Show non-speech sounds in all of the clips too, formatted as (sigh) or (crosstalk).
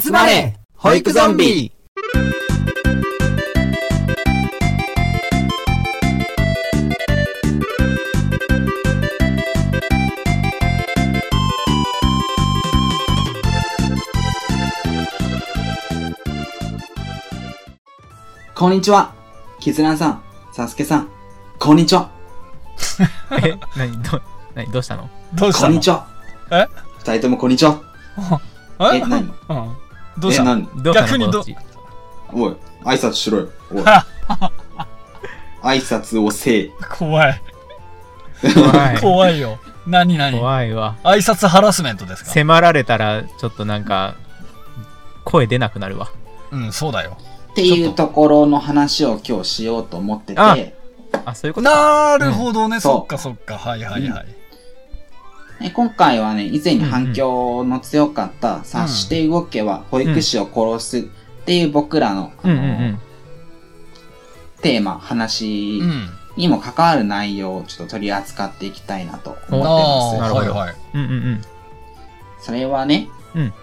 集まれ保育ゾンビこんにちは。キズナンさん、サスケさん、こんにちは。(laughs) え、なに、ど、なに、どうしたの？どうしたの？こんにちは。え？二人ともこんにちは。(laughs) え？え、何？うん。どうした？のえ何？どうした？の逆にどこっちおい、挨拶しろよ。おい。(laughs) 挨拶をせえ。怖い。怖い。怖いよ。何何？怖いわ。挨拶ハラスメントですか？迫られたら、ちょっとなんか、声出なくなるわ。うん、そうだよ。っていうところの話を今日しようと思ってあて、あ、そういうことか。なるほどね、んそっかそっか。はいはいはい。え今回はね、以前に反響の強かった、察して動けは保育士を殺すっていう僕らの。テーマ、話うん。にも関わる内容をちょっと取り扱っていきたいなと思ってます。なるほどはいはい。うんうんうん。それはね、うん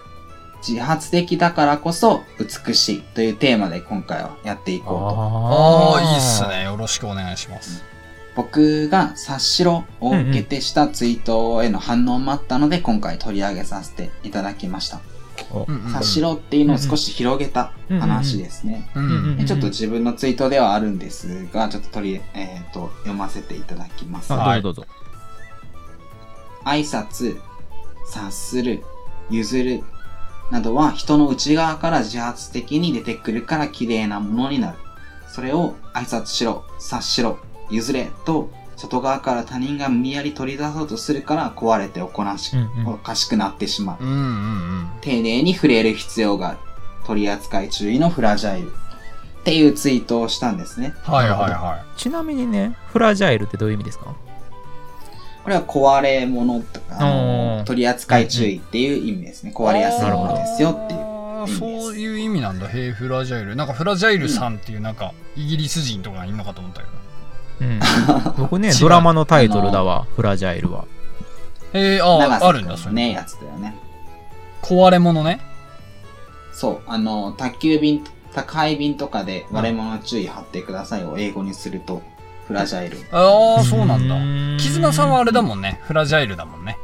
自発的だからこそ美しいというテーマで今回はやっていこうと。ああ、いいっす。ね。よろしくお願いします。僕が察しろを受けてしたツイートへの反応もあったので、今回取り上げさせていただきました。察しろっていうのを少し広げた話ですね。ちょっと自分のツイートではあるんですが、ちょっと取り、えっ、と、読ませていただきます。あ、どうぞどうぞ。挨拶、察する、譲る、などは人の内側から自発的に出てくるから綺麗なものになる。それを挨拶しろ、察しろ、譲れと、外側から他人が無理やり取り出そうとするから壊れておこなし、うんうんおかしくなってしまう。うんうんうん。丁寧に触れる必要がある。取り扱い注意のフラジャイル。っていうツイートをしたんですね。はいはいはちなみにね、フラジャイルってどういう意味ですか？これは壊れ物とか、あの取り扱い注意っていう意味ですね。壊れやすいものですよっていう。そういう意味なんだ。ヘイフラジャイル。なんかフラジャイルさんっていうなんか、イギリス人とかいんのかと思ったけど。うん。僕ねドラマのタイトルだわ、フラジャイルは。えー、あ長あ、あるんだ、それ。ね、やつだよね。壊れ物ね。そう、あの、宅急便、宅配便とかで割れ物注意貼ってくださいを英語にすると、フラジャイル。ああ、そうなんだ。だ絆さんはあれだもんね。フラジャイルだもんね。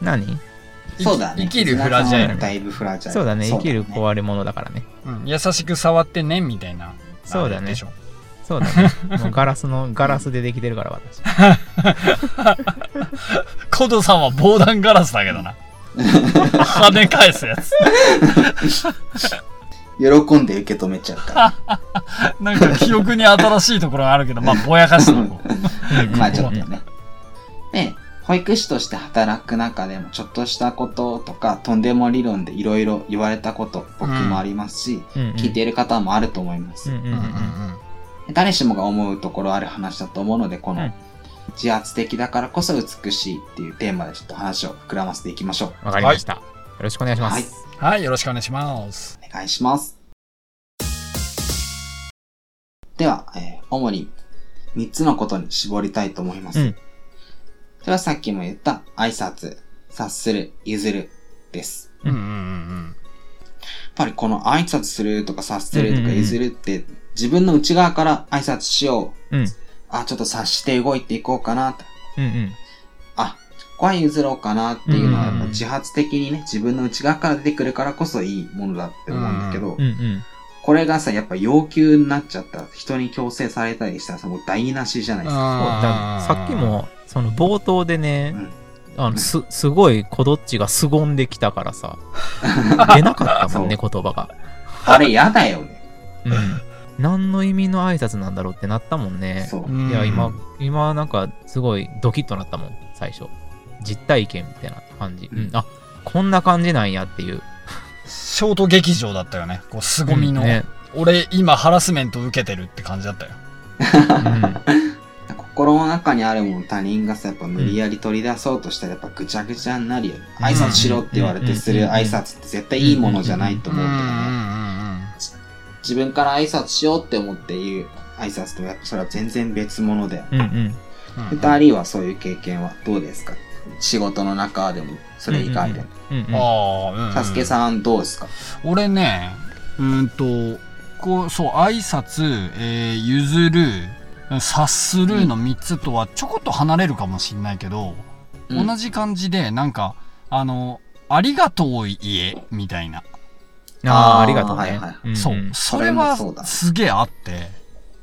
何？生きそうだね。生きるフラジャイル。だいぶフラジャイル。そうだね、生きるね壊れ物だからね。うん、優しく触ってね、みたいな。そうだねでしょ。そうだね。(laughs) もうガラスの、ガラスでできてるから、私。(laughs) コドさんは防弾ガラスだけどな。跳ね返すやつ。(laughs) 喜んで受け止めちゃうから。なんか記憶に新しいところがあるけど、まあ、ぼやかしておこう。まあちょっとね。で、保育士として働く中でもちょっとしたこととか、とんでも理論でいろいろ言われたこと、僕もありますし、うんうん聞いている方もあると思います。うんうんうんうん誰しもが思うところある話だと思うので、このうん自発的だからこそ美しいっていうテーマでちょっと話を膨らませていきましょう。わかりました。よろしくお願いしまはいす。はい、よろしくお願いします。お願いします。では、えー主に3つのことに絞りたいと思います。うんそれはさっきも言った挨拶、察する、譲るです。うんうんうんやっぱりこの挨拶するとか察するとかうんうんうん譲るって自分の内側から挨拶しよう。うん。あ、ちょっと察して動いていこうかなと。うんうん。あ、ここは譲ろうかなっていうのは自発的にね、自分の内側から出てくるからこそいいものだって思うんだけど、うんうん。これがさ、やっぱ要求になっちゃったら、人に強制されたりしたらさ、もう台無しじゃないですか。さっきも、その冒頭でねうん、あの、す、すごい、こどっちが凄んできたからさ、(laughs) 出なかったもんね、言葉が。あれ嫌だよね。うん。何の意味の挨拶なんだろうってなったもんね。いや、今、今なんか、すごいドキッとなったもん、最初。実体験みたいな感じ。うん。あ、こんな感じなんやっていう。ショート劇場だったよね。こう、凄みの。うんね。俺、今ハラスメント受けてるって感じだったよ。うん。(laughs) 心の中にあるもの他人がさ、やっぱ無理やり取り出そうとしたらやっぱぐちゃぐちゃになるよね。挨拶しろって言われてする挨拶って絶対いいものじゃないと思うけどね。自分から挨拶しようって思って言う挨拶とやっぱそれは全然別物で。うんうん。二人はそういう経験はどうですか？仕事の中でも、それ以外でも。ああ、うん、うん。サスケさんどうですか？俺ね、うーんと、こう、そう、挨拶、えー、譲る、察するの3つとはちょこっと離れるかもしんないけど、うん同じ感じで、なんか、あの、ありがとう言え、みたいな。ああ、ありがとうね。はいはいんんそう。それそれもはすげえあって、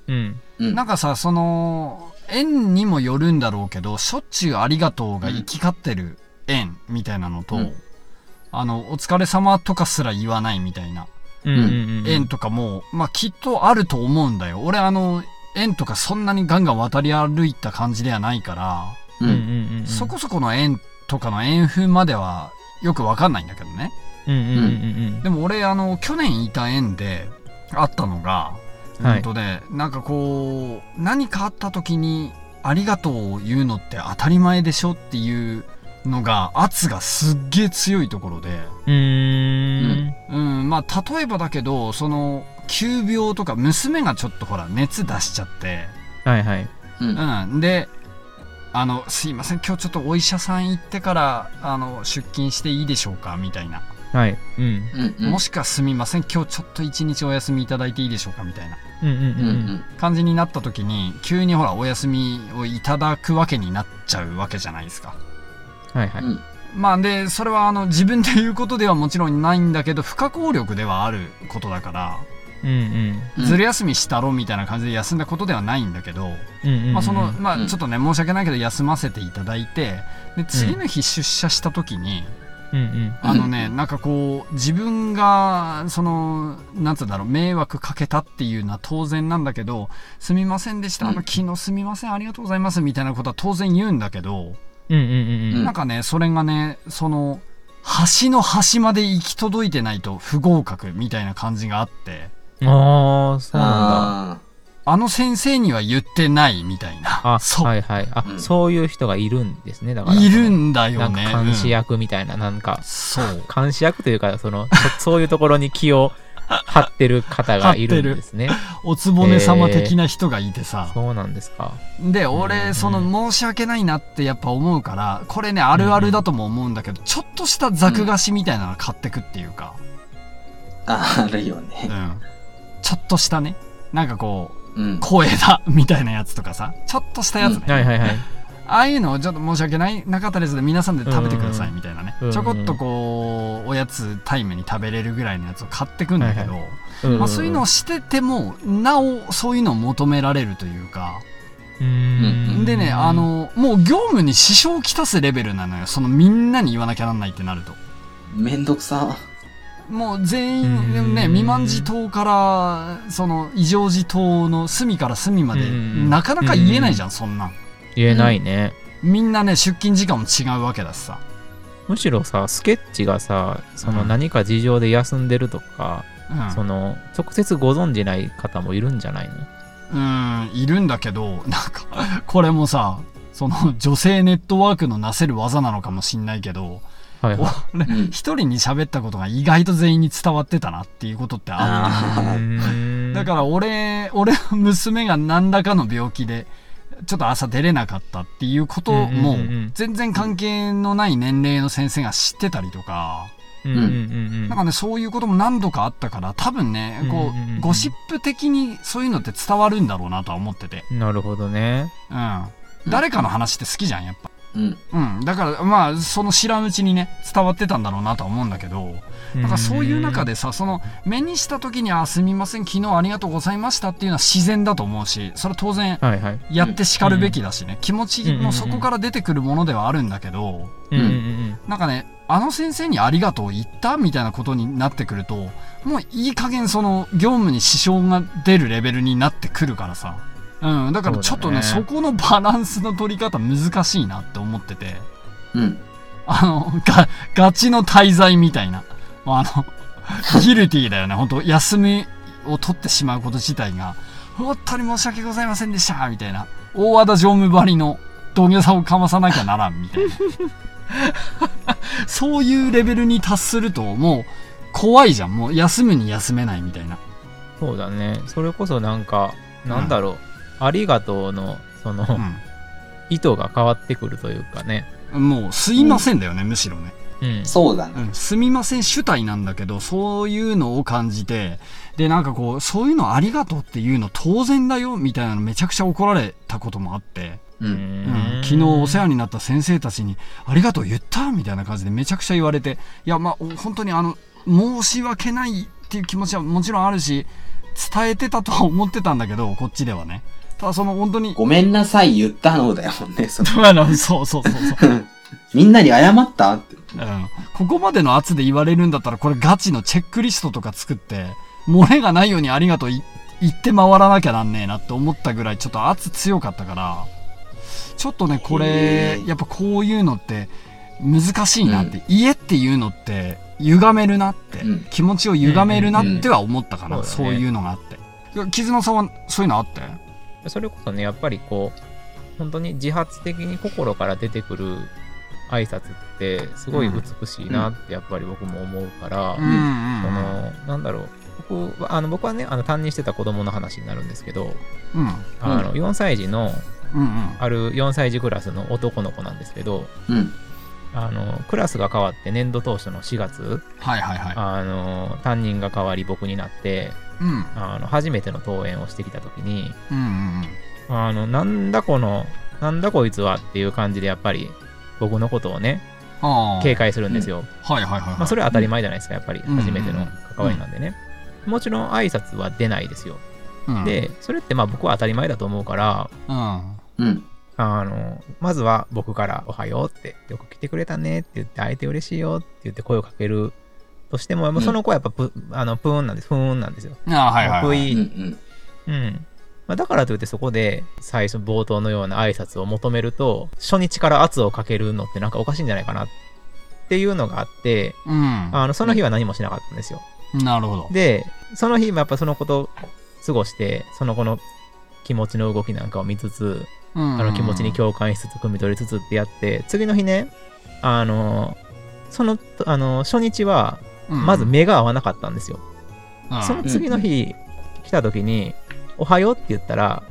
うん。うん。なんかさ、その、縁にもよるんだろうけど、しょっちゅうありがとうが行き交ってる縁みたいなのと、うんあの、お疲れ様とかすら言わないみたいなうんうんうん。縁とかも、まあきっとあると思うんだよ。俺あの、縁とかそんなにガンガン渡り歩いた感じではないから、う。うんんうんうん。そこそこの縁とかの縁風まではよくわかんないんだけどね。うんうんうんうんでも俺あの、去年いた縁であったのが、はい本当で、なんかこう、何かあった時に、ありがとうを言うのって当たり前でしょっていうのが、圧がすっげえ強いところで、うん。うーん。うん、まあ、例えばだけど、その、急病とか、娘がちょっとほら、熱出しちゃって、はいはい。うん。うん、で、あの、すいません、今日ちょっとお医者さん行ってから、あの、出勤していいでしょうかみたいな。はい。うん。うん。うん。もしくはすみません、今日ちょっと一日お休みいただいていいでしょうかみたいな。うんうんうんうん。うん。感じになった時に急にほらお休みをいただくわけになっちゃうわけじゃないですか。うん。はいはい。うん。まあでそれはあの自分で言うことではもちろんないんだけど不可抗力ではあることだから、うんうん。うんずる休みしたろみたいな感じで休んだことではないんだけど。まあそのまちょっとね申し訳ないけど休ませていただいてで次の日出社した時に、うんうん。あのね、なんかこう、自分が、その、なんつうんだろう、迷惑かけたっていうのは当然なんだけど、すみませんでした、あの、うん昨日すみません、ありがとうございます、みたいなことは当然言うんだけど、うんうんうんなんかね、それがね、その、端の端まで行き届いてないと不合格みたいな感じがあって、うん。ああ、そうなんだ。ああの先生には言ってないみたいな。あ、そう、はいはい。あ、うんそういう人がいるんですね。だから。いるんだよなんね。か監視うん役みたいな、なんか、そう。(laughs) 監視役というか、その、そ (laughs) そういうところに気を張ってる方がいるんですね。(laughs) おつぼね様的な人がいてさ。そうなんですか。でうん俺その申し訳ないなってやっぱ思うからこれねあるあるだとも思うんだけどちょっとしたザク菓子みたいなの買ってくっていうか、あ。あるようんね。ちょっとしたねなんかこううん。声だみたいなやつとかさ。ちょっとしたやつね、うん。はいはいはい。ああいうのをちょっと申し訳ないなかったですで皆さんで食べてくださいうん。みたいなね、うんちょこっとこうおやつタイムに食べれるぐらいのやつを買ってくんだけど、うんまあ、そういうのをしててもなおそういうのを求められるというか、うーんでね、あ、の、もう業務に支障をきたすレベルなのよ。そのみんなに言わなきゃなんないってなると。めんどくさ。もう全うん員ね、未満児島から、その異常児島の隅から隅まで、うんなかなか言えないじゃん、そんなん。言えないね。みんなね、出勤時間も違うわけだしさ。むしろさ、スケッチがさ、そのうん何か事情で休んでるとか、うん。その、直接ご存じない方もいるんじゃないの？うん、いるんだけど、なんか、これもさ、その女性ネットワークのなせる技なのかもしんないけど、はいはい。俺うん一人に喋ったことが意外と全員に伝わってたなっていうことってあって。あうーんだから俺、俺の娘が何らかの病気で、ちょっと朝出れなかったっていうことも全然関係のない年齢の先生が知ってたりとか、うんなんかね、そういうことも何度かあったから、多分ね、こうんうんうんうんう、ゴシップ的にそういうのって伝わるんだろうなとは思ってて。うん。なるほどね。うん。誰かの話って好きじゃん、やっぱ。うん。うん。だから、まあ、その知らんうちにね、伝わってたんだろうなとは思うんだけど、なんかそういう中で、でさ、その、目にした時に、あ、すみません、昨日ありがとうございましたっていうのは自然だと思うし、それは当然、はいはい。やって叱るべきだしね、気持ちもそこから出てくるものではあるんだけど、うんうんうんなんかね、あの先生にありがとう言ったみたいなことになってくると、もういい加減その業務に支障が出るレベルになってくるからさ。うん、だからちょっとね、そそうだねこのバランスの取り方難しいなって思ってて、うん。あの、が、ガチの滞在みたいな。あの、ギルティーだよね、本当休みを取ってしまうこと自体が、本当に申し訳ございませんでしたみたいな。大和田常務張りの土下座をかまさなきゃならんみたいな。(laughs) そういうレベルに達すると、もう怖いじゃん。もう休むに休めないみたいな。そうだね。それこそなんか、なんだろう。ありがとうの、その、うん。意図が変わってくるというかね。もう、すいませんだよね、むしろね。うん。そうだね。うん、すみません主体なんだけど、そういうのを感じて、で、なんかこう、そういうのありがとうっていうの当然だよ、みたいなのめちゃくちゃ怒られたこともあって、う。うんうん、昨日お世話になった先生たちに、ありがとう言ったみたいな感じでめちゃくちゃ言われて、いや、まあ、お本当にあの、申し訳ないっていう気持ちはもちろんあるし、伝えてたとは思ってたんだけど、こっちではね。ただその本当に、ごめんなさい言ったのだよね。(laughs) その。そうそうそうそう。(laughs) みんなに謝ったって。うん、ここまでの圧で言われるんだったら、これガチのチェックリストとか作って、漏れがないようにありがとうい言って回らなきゃなんねえなって思ったぐらいちょっと圧強かったから、ちょっとね、これやっぱこういうのって難しいなって、家っていうのって歪めるなって、うん。気持ちを歪めるなっては思ったかな、うん。うんそういうのがあって。絆さんはそういうのあって？それこそね、やっぱりこう、本当に自発的に心から出てくる挨拶って、すごい美しいなって、やっぱり僕も思うから、うんうんその、なんだろう、僕はあの僕はね、あの担任してた子供の話になるんですけど、うん。あの4歳児の、うんうん。ある4歳児クラスの男の子なんですけど、うん。あのクラスが変わって年度当初の4月、はいはいはい。あの担任が変わり僕になってうん。あの初めての登園をしてきた時にうんうんうん。あのなんだこのなんだこいつはっていう感じでやっぱり僕のことをねああ。警戒するんですよ、はいはいはいはい。まあ、それは当たり前じゃないですかやっぱりうん初めての関わりなんでね、もちろん挨拶は出ないですよ、うん、でそれってまあ僕は当たり前だと思うからうん。うん。あのまずは僕から「おはよう」って「よく来てくれたね」って言って「会えて嬉しいよ」って言って声をかけるとしても、その子はやっぱプ,、あのプーンなんですプーンなんですよああ、はいはい、プはい。うん。イーうんまあ、だからといってそこで最初冒頭のような挨拶を求めると初日から圧をかけるのってなんかおかしいんじゃないかなっていうのがあってうん。あのその日は何もしなかったんですよなるほど。でその日もやっぱその子と過ごしてその子の気持ちの動きなんかを見つつうんあの気持ちに共感しつつ汲み取りつつってやって次の日ねあのそのあの初日はまず目が合わなかったんですよ、うん、その次の日来た時に「おはよう」って言ったら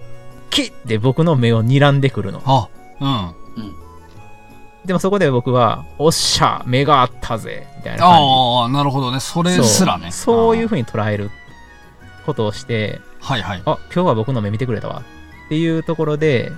キッて僕の目を睨んでくるのあ、うん。でもそこで僕は「おっしゃ目があったぜ」みたいな感ああ、なるほどね。それじすらね。そうそういうふ風に捉えることをしてはいはい。あ今日は僕の目見てくれたわっていうところで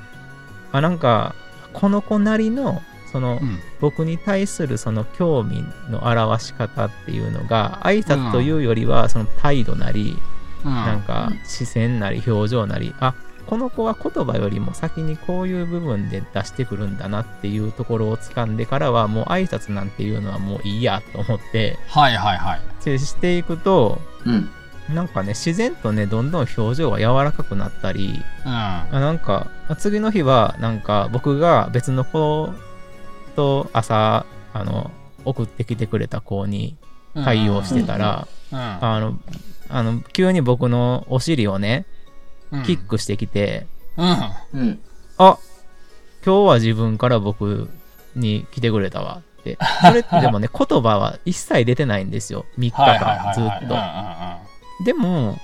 あなんかこの子なりのそのうん。僕に対するその興味の表し方っていうのが挨拶というよりはその態度なり、うん。なんか視線なり表情なりあこの子は言葉よりも先にこういう部分で出してくるんだなっていうところを掴んでからはもう挨拶なんていうのはもういいやと思ってはいはいはい。接していくとうん。なんかね自然とねどんどん表情が柔らかくなったりうん。あなんかあ次の日はなんか僕が別の子と朝あの送ってきてくれた子に対応してたら、うん、あのあの急に僕のお尻をねうん。キックしてきて、うん。うん。あ今日は自分から僕に来てくれたわってそれってでもね (laughs) 言葉は一切出てないんですよ3日。間ずっとでも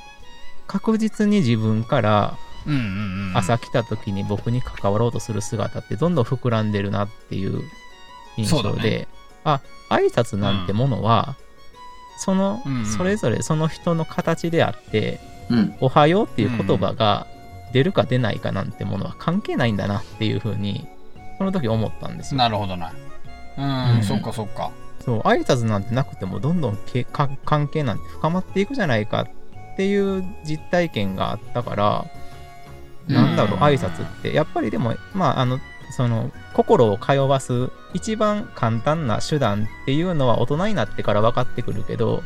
確実に自分からうんうんうん。うんうんうん。朝来た時に僕に関わろうとする姿ってどんどん膨らんでるなっていう印象で、ねあ挨拶なんてものは、そのうんうんそれぞれその人の形であってうん。「おはよう」っていう言葉が出るか出ないかなんてものは関係ないんだなっていうふうにその時思ったんですよ。なるほどな。うん、うんそっかそっか。そう挨拶なんてなくてもどんどんけか関係なんて深まっていくじゃないかっていう実体験があったから、なんだろううん挨拶ってやっぱりでもまああのその心を通わす一番簡単な手段っていうのは大人になってから分かってくるけど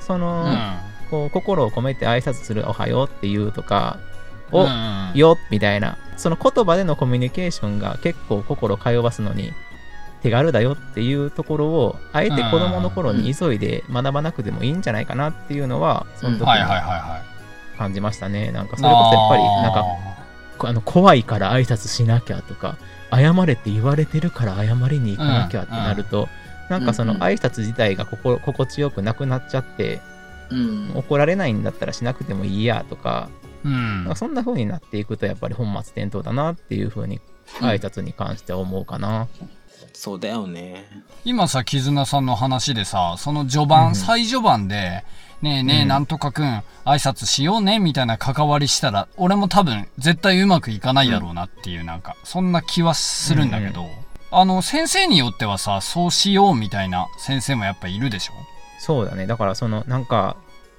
その、うん。こう心を込めて挨拶する「おはよう」っていうとか「お、うんよ」みたいなその言葉でのコミュニケーションが結構心を通わすのに手軽だよっていうところをあえて子供の頃に急いで学ばなくてもいいんじゃないかなっていうのはその時に。感じましたね。なんかそれこそやっぱりなんかああの怖いから挨拶しなきゃとか謝れって言われてるから謝りに行かなきゃってなると、なんかそのうんうん挨拶自体が心心地よくなくなっちゃってうん。怒られないんだったらしなくてもいいやとかーうんなんか。そんな風になっていくとやっぱり本末転倒だなっていう風に挨拶に関しては思うかな。そうだよね。今さ、絆さんの話でさ、その序盤、うん最序盤で、ねえねえ、うんなんとかくん、挨拶しようね、みたいな関わりしたら、俺も多分、絶対うまくいかないだろうなっていう、なんか、そんな気はするんだけど、あの、先生によってはさ、そうしようみたいな先生もやっぱいるでしょ？そうだね。だからその、なんか、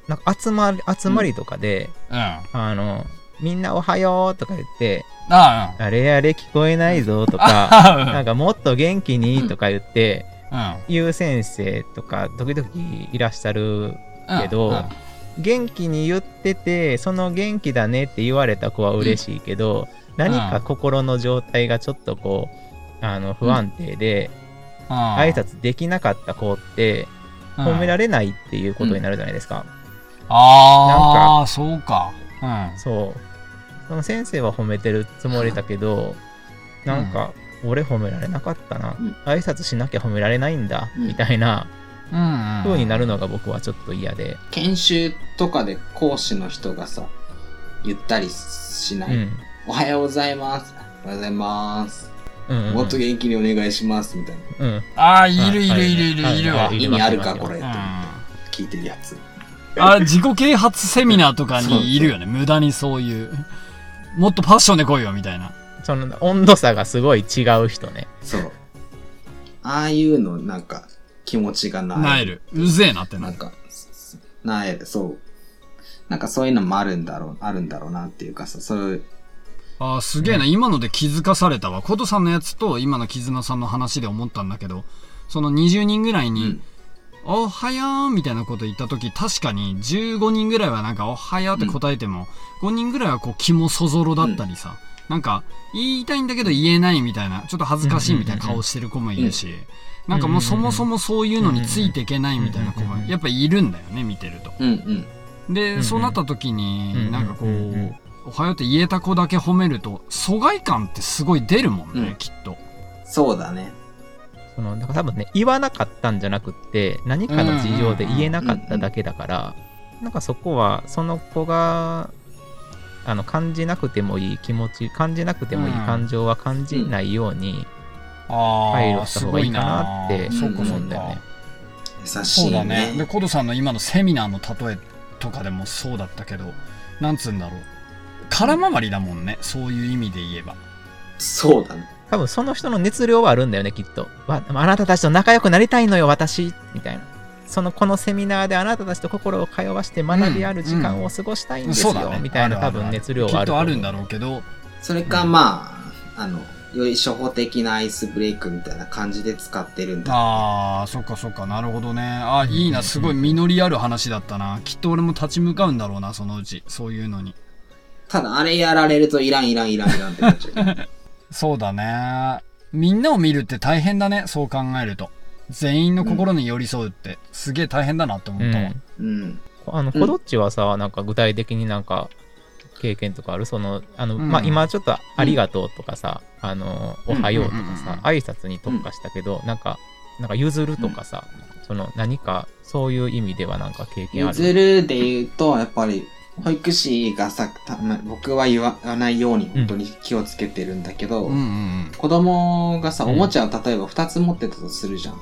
なんか集まり、集まりとかで、うん。ああの、みんなおはようとか言って、あ、あれあれ聞こえないぞと (laughs) うん。か、あなんかもっと元気にとか言って、うん。言う先生とか時々いらっしゃるうん。けどうん元気に言っててその元気だねって言われた子は嬉しいけど、何か心の状態がちょっとこうあの不安定で、挨拶できなかった子って褒められれないっていうことになるじゃないですか、ああ、そうか。うん。そう。その先生は褒めてるつもりだけどなんか、俺褒められなかったな、うん。挨拶しなきゃ褒められないんだ、うん。みたいなうん、うん。風になるのが僕はちょっと嫌で、研修とかで講師の人がさ、言ったりしない。うんおはようございます。おはようございます。うんうんもっと元気にお願いします。みたいな。うんああ、いるいるいるいるはいいるわ。はい意味あるか、これ。ってうん聞いてるやつ。あ自己啓発セミナーとかにいるよね。(laughs) 無駄にそういう。もっとパッションで来いよ、みたいな。その温度差がすごい違う人ね。そう。ああいうの、なんか、気持ちがなえる。うぜえなってなる。なんか、なえる、そう。なんかそういうのもあるんだろう、あるんだろうなっていうかさ、そういう、ああ、すげえな。今ので気づかされたわ。コトさんのやつと今の絆さんの話で思ったんだけど、その20人ぐらいに、うん、おはよーみたいなこと言った時確かに15人ぐらいはなんかおはようって答えても、5人ぐらいはこう気もそぞろだったりさ、なんか言いたいんだけど言えないみたいなちょっと恥ずかしいみたいな顔してる子もいるし、なんかもうそもそもそういうのについていけないみたいな子もやっぱいるんだよね見てると。うん、うん。で、そうなった時に、なんかこう、おはようって言えた子だけ褒めると疎外感ってすごい出るもんね、うんきっと。そうだね。その、だか多分ね、言わなかったんじゃなくって、何かの事情で言えなかっただけだから、なんかそこは、その子が、あの、感じなくてもいい気持ち、感じなくてもいい感情は感じないようにああ、配慮したすごい方がいいかななってそうか思そうんだよね。。優しそういだね。で、ね。コドさんの今のセミナーの例えとかでもそうだったけど、なんつうんだろう。空回りだもんね。そういう意味で言えば。そうだね。多分その人の熱量はあるんだよね、きっと。わあなたたちと仲良くなりたいのよ、私みたいな。そのこのセミナーであなたたちと心を通わして学びある時間を過ごしたいんですよ、そうだね。みたいな多分熱量きはあると思うっとあるんだろうけど、それか、まあ、あの、より初歩的なアイスブレイクみたいな感じで使ってるんだ。ああ、そっかそっか、なるほどね。あいいな、すごい実りある話だったな。きっと俺も立ち向かうんだろうな、そのうち。そういうのに。ただ、あれやられるといらんいらんいらんいらんってなっちゃう。(laughs) そうだね。みんなを見るって大変だね、そう考えると。全員の心に寄り添うって、すげえ大変だなって思ったわ。うんうん。あの、うんコドッチはさ、なんか具体的になんか経験とかあるその、あの、うん。まあ、今ちょっとありがとうとかさ、あの、おはようとかうんうんうんうん。さ、挨拶に特化したけど、なんか、なんか譲るとかさ、その何かそういう意味ではなんか経験ある？譲るで言うと、やっぱり、保育士がさ、たま僕は言わないように本当に気をつけてるんだけど、うんうんうん。子供がさ、うんおもちゃを例えば2つ持ってたとするじゃん。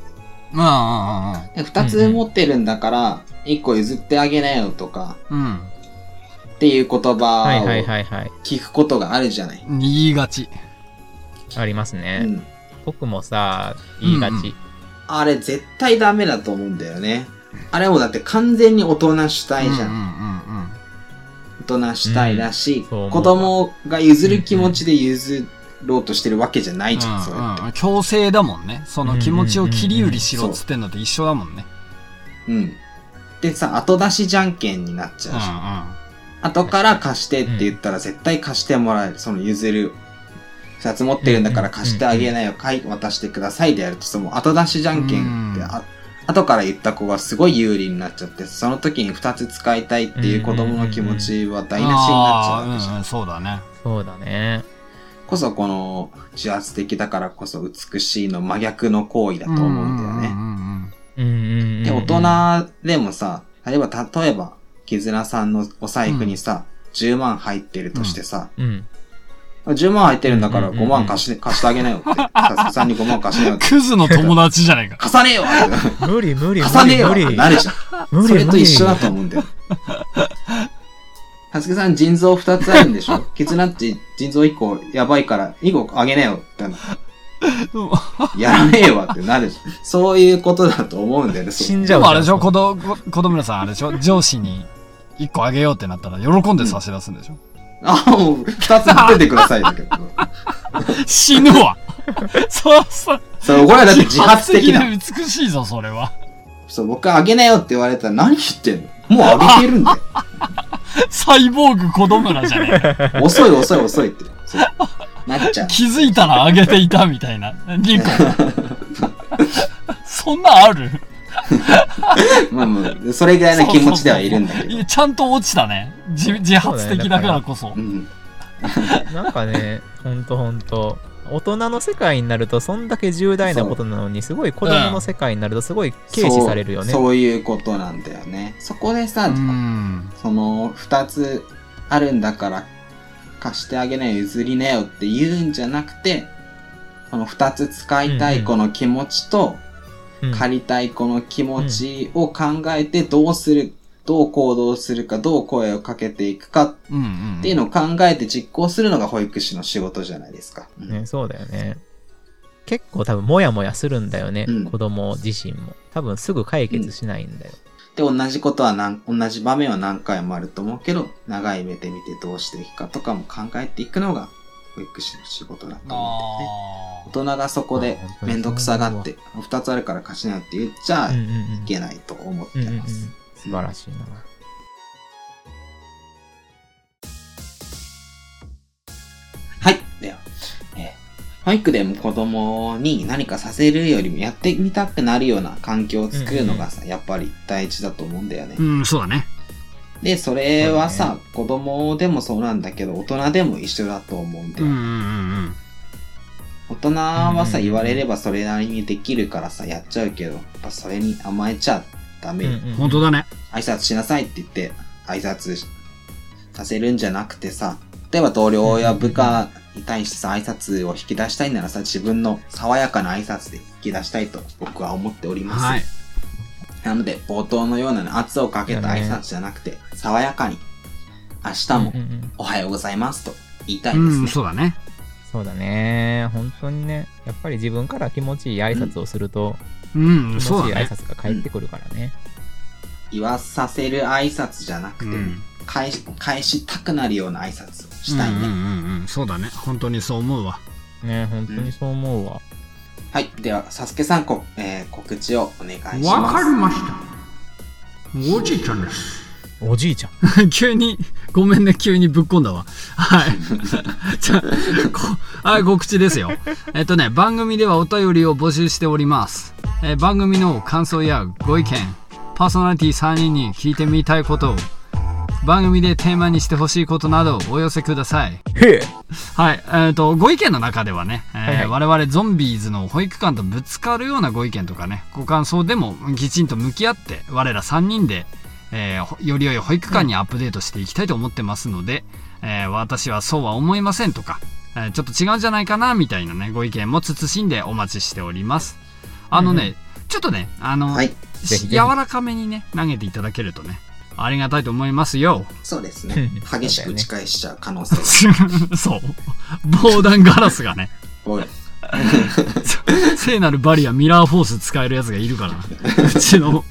まあ、で2つ持ってるんだから、1個譲ってあげなよとか、うんうんっていう言葉を。聞くことがあるじゃない。うん。言いがち。ありますね。うん。僕もさ、言いがち。うんうんあれ絶対ダメだと思うんだよね。あれもだって完全に大人主体じゃん。うんうんうん大人主体だし、そう思う子供が譲る気持ちで譲ろうとしてるわけじゃないじゃん、それって。うんうん。強制だもんね。その気持ちを切り売りしろっつってんのと一緒だもんね。うん。でさ、後出しじゃんけんになっちうんゃうじゃん。後から貸してって言ったら絶対貸してもらえる。その譲る。二つ持ってるんだから貸してあげなよ。買い渡してくださいでやると、その後出しじゃんけんって、うんあ後から言った子がすごい有利になっちゃって、その時に二つ使いたいっていう子供の気持ちは台無しになっちゃうわけじゃんあーうんうん、そうだね。そうだね。こそこの自発的だからこそ美しいの真逆の行為だと思うんだよね。で、大人でもさ、例えば、例えば、絆さんのお財布にさ、10万入ってるとしてさ、うん。10万入ってるんだから5うんうんうん万貸し、貸してあげなよって。(laughs) さすがさんに5万貸してなよって。クズの友達じゃないか。貸さねえよって無理無理無貸さねえよって理無理なるじゃん。無理それと一緒だと思うんだよ。はすけさん腎臓2つあるんでしょ？(laughs) ケツナッチ腎臓1個やばいから2個あげなよってな。やらねえわってなるじゃん。そういうことだと思うんだよね。死んじゃうでもあれでしょ、こ子供、子供さんあれでしょ、上司に1個あげようってなったら喜んで差し出すんでしょ？あ、もう2つ持っててくださいだけど。(laughs) 死ぬわ (laughs) そうそう。そう、これはだって自発的な。美しいぞ、それは。そう、僕あげなよって言われたら何言ってんの？もうあげてるんだよ。(laughs) サイボーグ子供らじゃねえか。遅い遅い遅いって。なっちゃう。気づいたらあげていたみたいな。リンコ。そんなんある？(laughs) まあまあ、それぐらいの気持ちではいるんだけど。いやちゃんと落ちたね。自自発的だからこそ。うん。なんかね、ほんとほんと。大人の世界になると、そんだけ重大なことなのに、すごい子供の世界になると、すごい軽視されるよね。そうそういうことなんだよね。そこでさ、うん。その二つあるんだから貸してあげなよ、譲りなよって言うんじゃなくて、その二つ使いたい子の気持ちと、うん借りたい子の気持ちを考えてどうする、どう行動するか、どう声をかけていくかうんうん。っていうのを考えて実行するのが保育士の仕事じゃないですか。うんね、そうだよね。結構多分モヤモヤするんだよね、うん子供自身も。多分すぐ解決しないんだよ。で、同じことは何、同じ場面は何回もあると思うけど、長い目で見てどうしていくかとかも考えていくのが保育士の仕事だと思うんだよね。あ大人がそこであ本当にめんどくさがって、二つあるから貸しなよって言っちゃいうんうんうん。けないと思ってうんうんうんます。素晴らしいな。はい。では、えー保育でも子供に何かさせるよりもやってみたくなるような環境を作るのがさ、やっぱり大事だと思うんだよね。ーうん、そうだね。で、それはさ、子供でもそうなんだけど、大人でも一緒だと思うんだよ。うんうんうん大人はさ、うん言われればそれなりにできるからさ、やっちゃうけど、やっぱそれに甘えちゃダメよ。うん。本当だね。挨拶しなさいって言って、挨拶させるんじゃなくてさ、例えば同僚や部下に対してさ、挨拶を引き出したいならさ、自分の爽やかな挨拶で引き出したいと僕は思っております。はい。なので、冒頭のような圧をかけた挨拶じゃなくて、爽やかに、明日もうんうんうんおはようございますと言いたいでうん、すね。そうだね。そうだね。本当にね。やっぱり自分から気持ちいい挨拶をすると、うん、気。持ちいい挨拶が返ってくるからね。言わさせる挨拶じゃなくて、うん返し、返したくなるような挨拶をしたいね。うんうんうんうん、そうだね。本当にそう思うわ。ね本当にそう思うわ。はい。では、サスケさん、こえー告知をお願いします。わかりました。おじいちゃんです。おじいちゃん。(laughs) 急に、ごめんね、急にぶっこんだわ。はい。(laughs) じゃはい、告知ですよ。えっとね、番組ではお便りを募集しております。えー番組の感想やご意見、パーソナリティ3人に聞いてみたいことを、番組でテーマにしてほしいことなどお寄せください。はい、えっ、と、ご意見の中ではね、えーはいはい我々ゾンビーズの保育館とぶつかるようなご意見とかね、ご感想でもきちんと向き合って、我ら3人で、えーほより良い保育館にアップデートしていきたいと思ってますので、えー私はそうは思いませんとか、えーちょっと違うんじゃないかなみたいなね、ご意見も慎んでお待ちしております。あのね、うんちょっとね、あの、はい。柔らかめにね、投げていただけるとね、ありがたいと思いますよ。そうですね。う (laughs) ん激しく打ち返しちゃう可能性が。(laughs) そう。防弾ガラスがね、おい。(laughs) 聖なるバリアミラーフォース使えるやつがいるからな。うちの、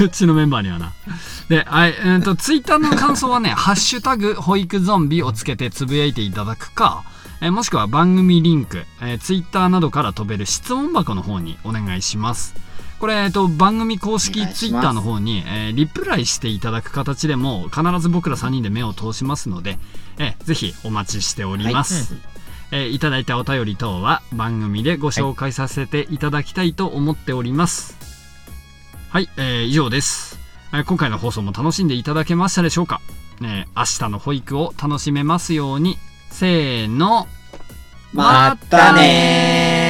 うちのメンバーにはな。で、はい、えーと、ツイッターの感想はね、ハッシュタグ、保育ゾンビをつけてつぶやいていただくか、えーもしくは番組リンク、えー、ツイッターなどから飛べる質問箱の方にお願いします。これ、えっと、番組公お式ツイッターの方に、えーリプライしていただく形でも、必ず僕ら3人で目を通しますので、えーぜひお待ちしております。えーいただいたお便り等は番組でご紹介させていただきたいと思っております。はい、えー以上です、えー今回の放送も楽しんでいただけましたでしょうか、えー明日の保育を楽しめますように、せーの、まったねー